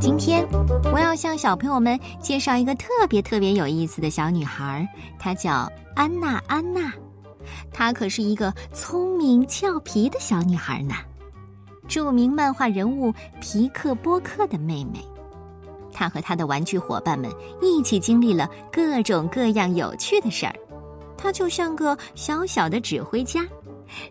今天我要向小朋友们介绍一个特别特别有意思的小女孩，她叫安娜。安娜，她可是一个聪明俏皮的小女孩呢。著名漫画人物皮克波克的妹妹，她和她的玩具伙伴们一起经历了各种各样有趣的事儿。她就像个小小的指挥家，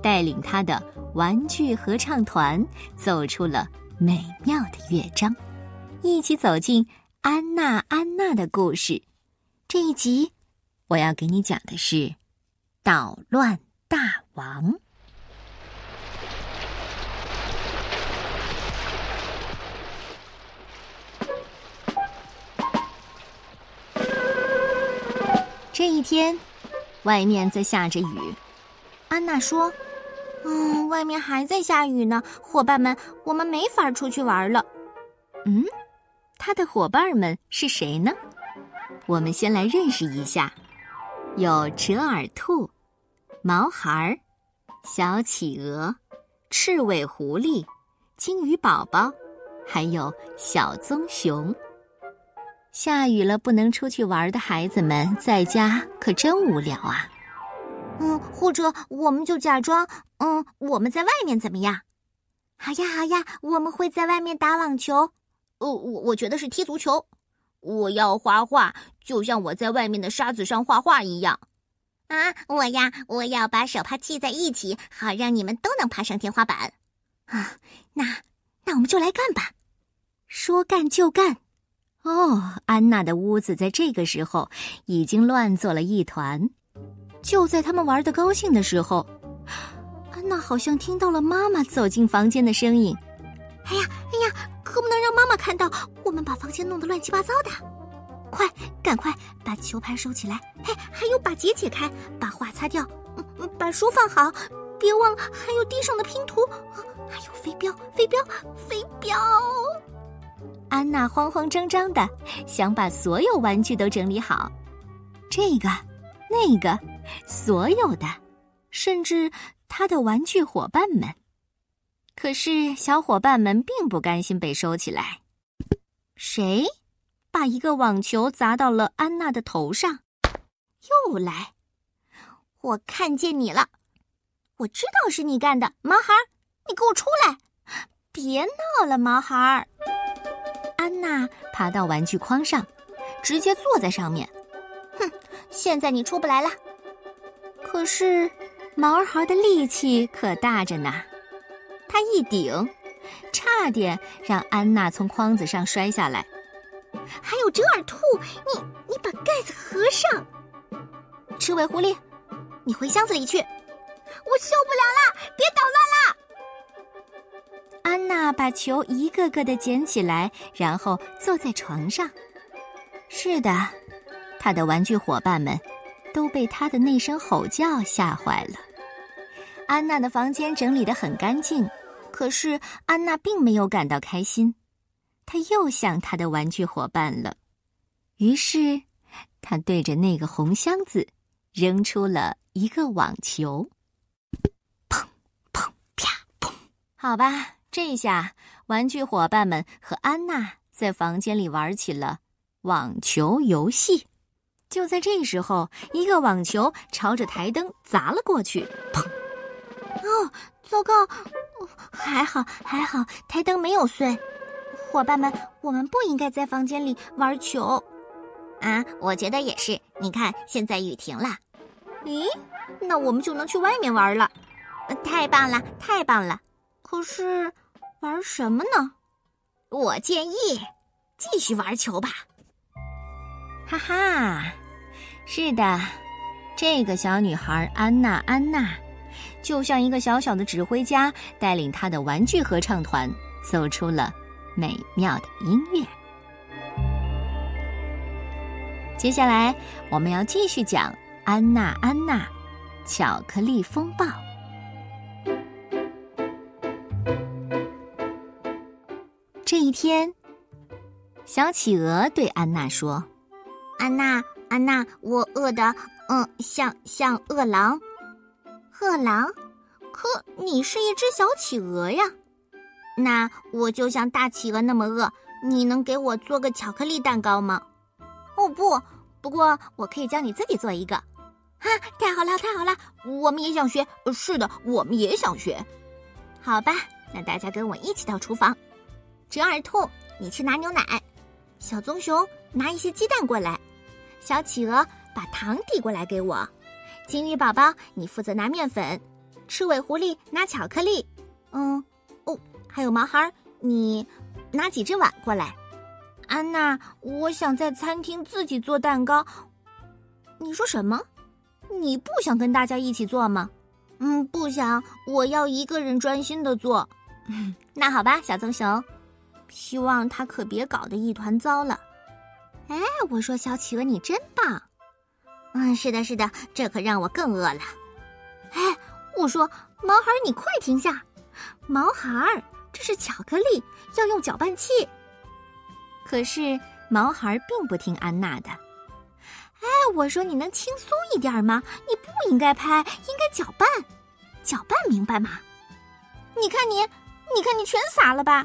带领她的玩具合唱团走出了美妙的乐章。一起走进安娜安娜的故事。这一集，我要给你讲的是捣乱大王。这一天，外面在下着雨。安娜说：“嗯，外面还在下雨呢，伙伴们，我们没法出去玩了。”嗯。他的伙伴们是谁呢？我们先来认识一下：有折耳兔、毛孩、小企鹅、赤尾狐狸、金鱼宝宝，还有小棕熊。下雨了不能出去玩的孩子们，在家可真无聊啊！嗯，或者我们就假装，嗯，我们在外面怎么样？好呀，好呀，我们会在外面打网球。哦，我我觉得是踢足球。我要画画，就像我在外面的沙子上画画一样。啊，我呀，我要把手帕系在一起，好让你们都能爬上天花板。啊，那那我们就来干吧。说干就干。哦，安娜的屋子在这个时候已经乱作了一团。就在他们玩的高兴的时候，安娜好像听到了妈妈走进房间的声音。哎呀，哎呀！可不能让妈妈看到我们把房间弄得乱七八糟的！快，赶快把球拍收起来！嘿，还有把结解开，把画擦掉，嗯嗯，把书放好，别忘了还有地上的拼图，还有飞镖，飞镖，飞镖！安娜慌慌张张的想把所有玩具都整理好，这个，那个，所有的，甚至他的玩具伙伴们。可是，小伙伴们并不甘心被收起来。谁把一个网球砸到了安娜的头上？又来！我看见你了！我知道是你干的，毛孩儿，你给我出来！别闹了，毛孩儿！安娜爬到玩具筐上，直接坐在上面。哼，现在你出不来了。可是，毛孩的力气可大着呢。他一顶，差点让安娜从筐子上摔下来。还有折耳兔，你你把盖子合上。赤尾狐狸，你回箱子里去。我受不了了，别捣乱了。安娜把球一个个的捡起来，然后坐在床上。是的，他的玩具伙伴们都被他的那声吼叫吓坏了。安娜的房间整理的很干净。可是安娜并没有感到开心，她又想她的玩具伙伴了。于是，她对着那个红箱子扔出了一个网球。砰砰啪砰！好吧，这下玩具伙伴们和安娜在房间里玩起了网球游戏。就在这时候，一个网球朝着台灯砸了过去。砰！哦，糟糕！还好，还好，台灯没有碎。伙伴们，我们不应该在房间里玩球。啊，我觉得也是。你看，现在雨停了。咦，那我们就能去外面玩了。太棒了，太棒了。可是，玩什么呢？我建议继续玩球吧。哈哈，是的，这个小女孩安娜，安娜。就像一个小小的指挥家，带领她的玩具合唱团奏出了美妙的音乐。接下来，我们要继续讲《安娜安娜巧克力风暴》。这一天，小企鹅对安娜说：“安娜，安娜，我饿的，嗯，像像饿狼。”饿狼，可你是一只小企鹅呀！那我就像大企鹅那么饿，你能给我做个巧克力蛋糕吗？哦不，不过我可以教你自己做一个。啊，太好了，太好了！我们也想学。是的，我们也想学。好吧，那大家跟我一起到厨房。折耳兔，你去拿牛奶；小棕熊拿一些鸡蛋过来；小企鹅把糖递过来给我；金鱼宝宝，你负责拿面粉；赤尾狐狸拿巧克力。嗯，哦，还有毛孩，你拿几只碗过来。安娜，我想在餐厅自己做蛋糕。你说什么？你不想跟大家一起做吗？嗯，不想。我要一个人专心的做。那好吧，小棕熊。希望他可别搞得一团糟了。哎，我说小企鹅，你真棒。嗯，是的，是的，这可让我更饿了。哎，我说毛孩，你快停下！毛孩，这是巧克力，要用搅拌器。可是毛孩并不听安娜的。哎，我说你能轻松一点吗？你不应该拍，应该搅拌，搅拌，明白吗？你看你，你看你全洒了吧？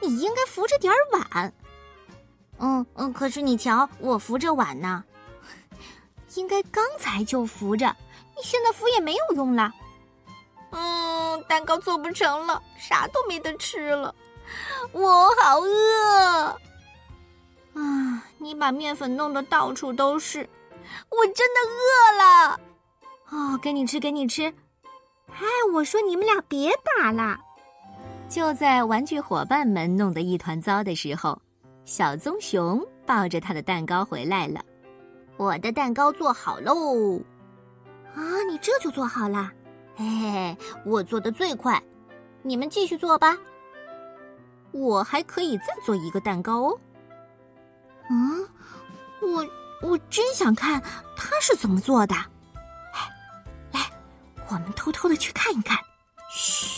你应该扶着点碗。嗯嗯，可是你瞧，我扶着碗呢，应该刚才就扶着，你现在扶也没有用了。嗯，蛋糕做不成了，啥都没得吃了，我好饿。啊！你把面粉弄得到处都是，我真的饿了。哦，给你吃，给你吃。哎，我说你们俩别打了。就在玩具伙伴们弄得一团糟的时候，小棕熊抱着他的蛋糕回来了。我的蛋糕做好喽！啊，你这就做好啦？嘿嘿，我做的最快。你们继续做吧。我还可以再做一个蛋糕哦。嗯，我我真想看他是怎么做的。来，我们偷偷的去看一看。嘘嘘，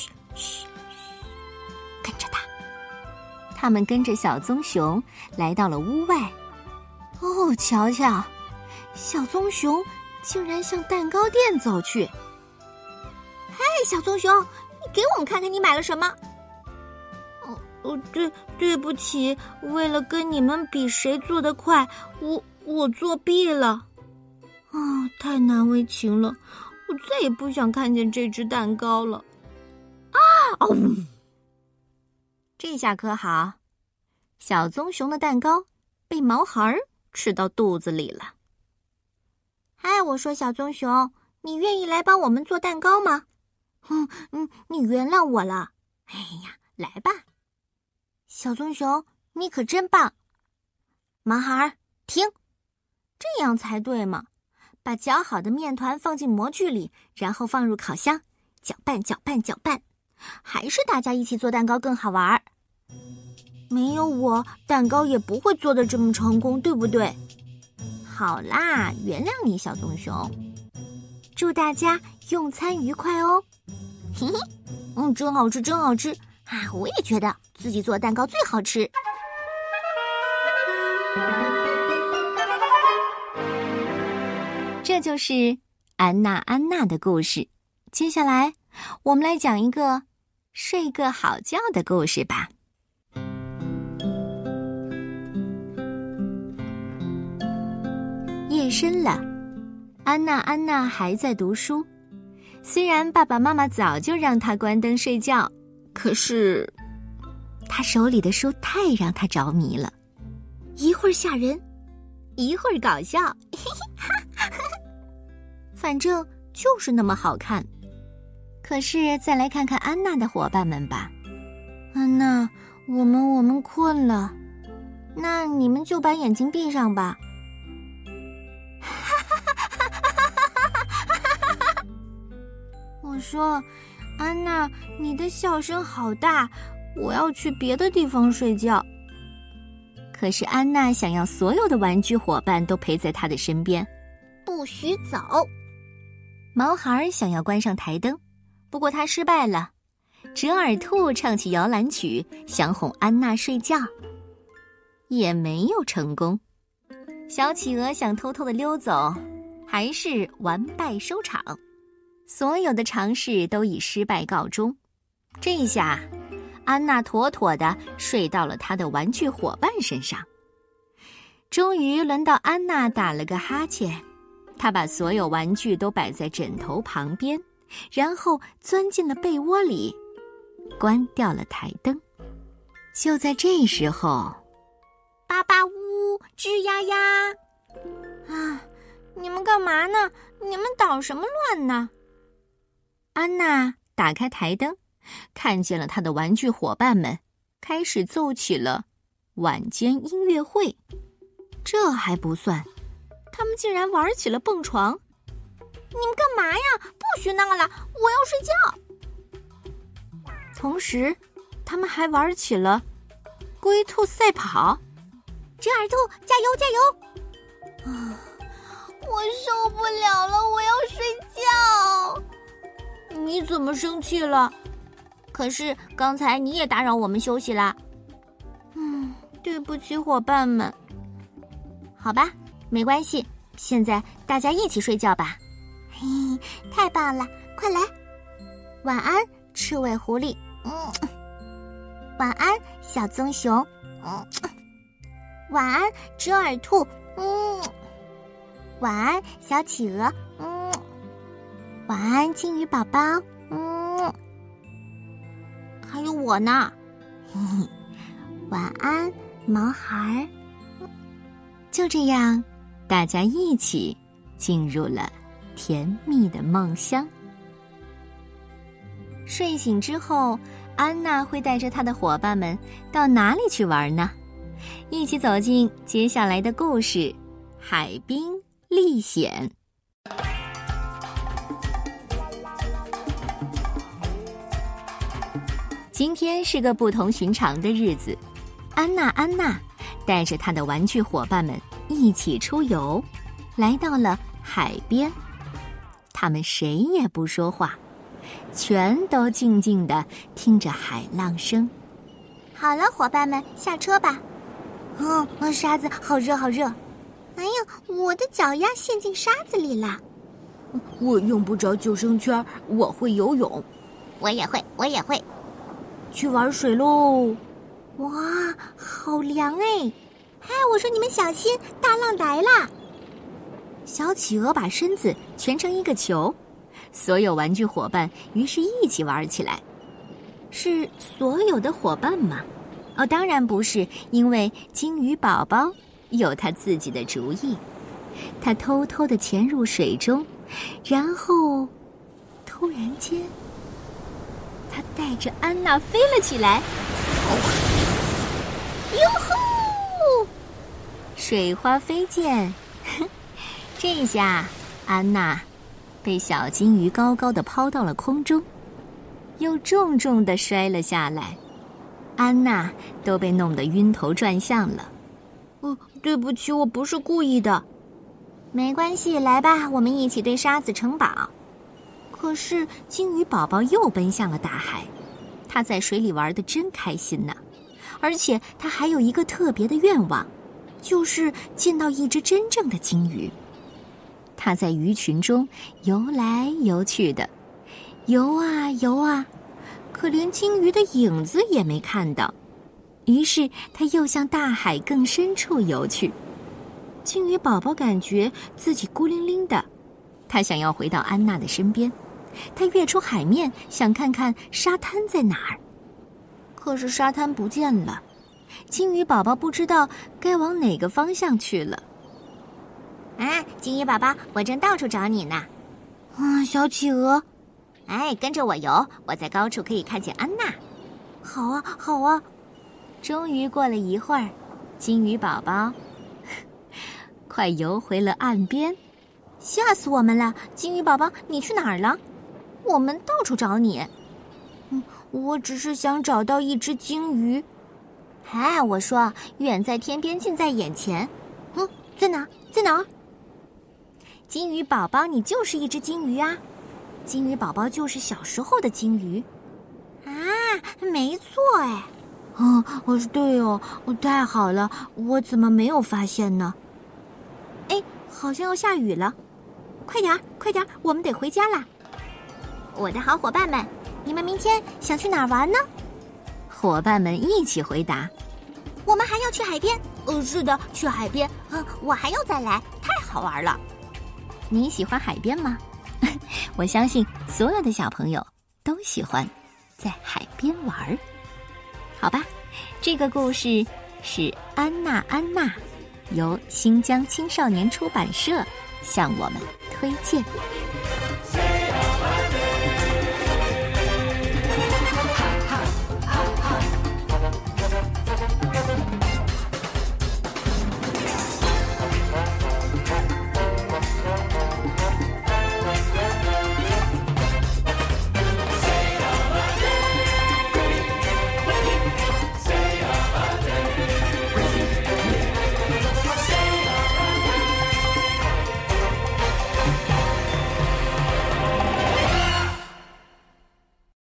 他们跟着小棕熊来到了屋外。哦，瞧瞧，小棕熊竟然向蛋糕店走去。嘿，小棕熊，你给我们看看你买了什么。哦，对，对不起，为了跟你们比谁做的快，我我作弊了，啊，太难为情了，我再也不想看见这只蛋糕了，啊哦，这下可好，小棕熊的蛋糕被毛孩儿吃到肚子里了。哎，我说小棕熊，你愿意来帮我们做蛋糕吗？嗯嗯，你原谅我了。哎呀，来吧。小棕熊，你可真棒！毛孩儿，听，这样才对嘛！把搅好的面团放进模具里，然后放入烤箱，搅拌、搅拌、搅拌。还是大家一起做蛋糕更好玩儿。没有我，蛋糕也不会做的这么成功，对不对？好啦，原谅你，小棕熊。祝大家用餐愉快哦！嘿嘿，嗯，真好吃，真好吃。啊，我也觉得自己做蛋糕最好吃。这就是安娜安娜的故事。接下来，我们来讲一个睡个好觉的故事吧。夜深了，安娜安娜还在读书。虽然爸爸妈妈早就让她关灯睡觉。可是，她手里的书太让她着迷了，一会儿吓人，一会儿搞笑，嘿 嘿反正就是那么好看。可是再来看看安娜的伙伴们吧，安娜，我们我们困了，那你们就把眼睛闭上吧。我说。安娜，你的笑声好大，我要去别的地方睡觉。可是安娜想要所有的玩具伙伴都陪在她的身边，不许走。毛孩想要关上台灯，不过他失败了。折耳兔唱起摇篮曲，想哄安娜睡觉，也没有成功。小企鹅想偷偷的溜走，还是完败收场。所有的尝试都以失败告终。这下，安娜妥妥的睡到了她的玩具伙伴身上。终于轮到安娜打了个哈欠，她把所有玩具都摆在枕头旁边，然后钻进了被窝里，关掉了台灯。就在这时候，巴巴呜，吱呀呀，啊，你们干嘛呢？你们捣什么乱呢？安娜打开台灯，看见了她的玩具伙伴们，开始奏起了晚间音乐会。这还不算，他们竟然玩起了蹦床！你们干嘛呀？不许闹了，我要睡觉。同时，他们还玩起了龟兔赛跑。折耳兔，加油加油！啊，我受不了了，我要睡觉。你怎么生气了？可是刚才你也打扰我们休息啦。嗯，对不起，伙伴们。好吧，没关系，现在大家一起睡觉吧。嘿，太棒了，快来！晚安，刺猬狐狸。嗯，晚安，小棕熊。嗯，晚安，折耳兔。嗯，晚安，小企鹅。嗯，晚安，金鱼宝宝。嗯，还有我呢。嘿嘿，晚安，毛孩儿。就这样，大家一起进入了甜蜜的梦乡。睡醒之后，安娜会带着她的伙伴们到哪里去玩呢？一起走进接下来的故事《海滨历险》。今天是个不同寻常的日子，安娜，安娜。带着她的玩具伙伴们一起出游，来到了海边。他们谁也不说话，全都静静的听着海浪声。好了，伙伴们，下车吧。嗯，沙子好热，好热。哎呀，我的脚丫陷进沙子里了。我用不着救生圈，我会游泳。我也会，我也会。去玩水喽！哇，好凉哎！嗨，我说你们小心，大浪来了！小企鹅把身子蜷成一个球，所有玩具伙伴于是一起玩起来。是所有的伙伴吗？哦，当然不是，因为鲸鱼宝宝有他自己的主意。他偷偷的潜入水中，然后突然间，他带着安娜飞了起来。哟吼！水花飞溅，这下安娜被小金鱼高高的抛到了空中，又重重的摔了下来。安娜都被弄得晕头转向了。哦，对不起，我不是故意的。没关系，来吧，我们一起堆沙子城堡。可是金鱼宝宝又奔向了大海，它在水里玩的真开心呢。而且它还有一个特别的愿望，就是见到一只真正的金鱼。他在鱼群中游来游去的，游啊游啊，可连鲸鱼的影子也没看到。于是他又向大海更深处游去。鲸鱼宝宝感觉自己孤零零的，他想要回到安娜的身边。他跃出海面，想看看沙滩在哪儿。可是沙滩不见了，鲸鱼宝宝不知道该往哪个方向去了。啊，金鱼宝宝，我正到处找你呢。啊，小企鹅，哎，跟着我游，我在高处可以看见安娜。好啊，好啊。终于过了一会儿，金鱼宝宝 快游回了岸边，吓死我们了！金鱼宝宝，你去哪儿了？我们到处找你。嗯我只是想找到一只金鱼。哎，我说，远在天边，近在眼前。嗯，在哪？在哪？金鱼宝宝，你就是一只金鱼啊！金鱼宝宝就是小时候的金鱼。啊，没错哎。哦，我是对哦，太好了，我怎么没有发现呢？哎，好像要下雨了，快点儿，快点儿，我们得回家啦！我的好伙伴们。你们明天想去哪儿玩呢？伙伴们一起回答：“我们还要去海边。”“呃，是的，去海边。”“嗯，我还要再来，太好玩了。”你喜欢海边吗？我相信所有的小朋友都喜欢在海边玩儿。好吧，这个故事是《安娜安娜》，由新疆青少年出版社向我们推荐。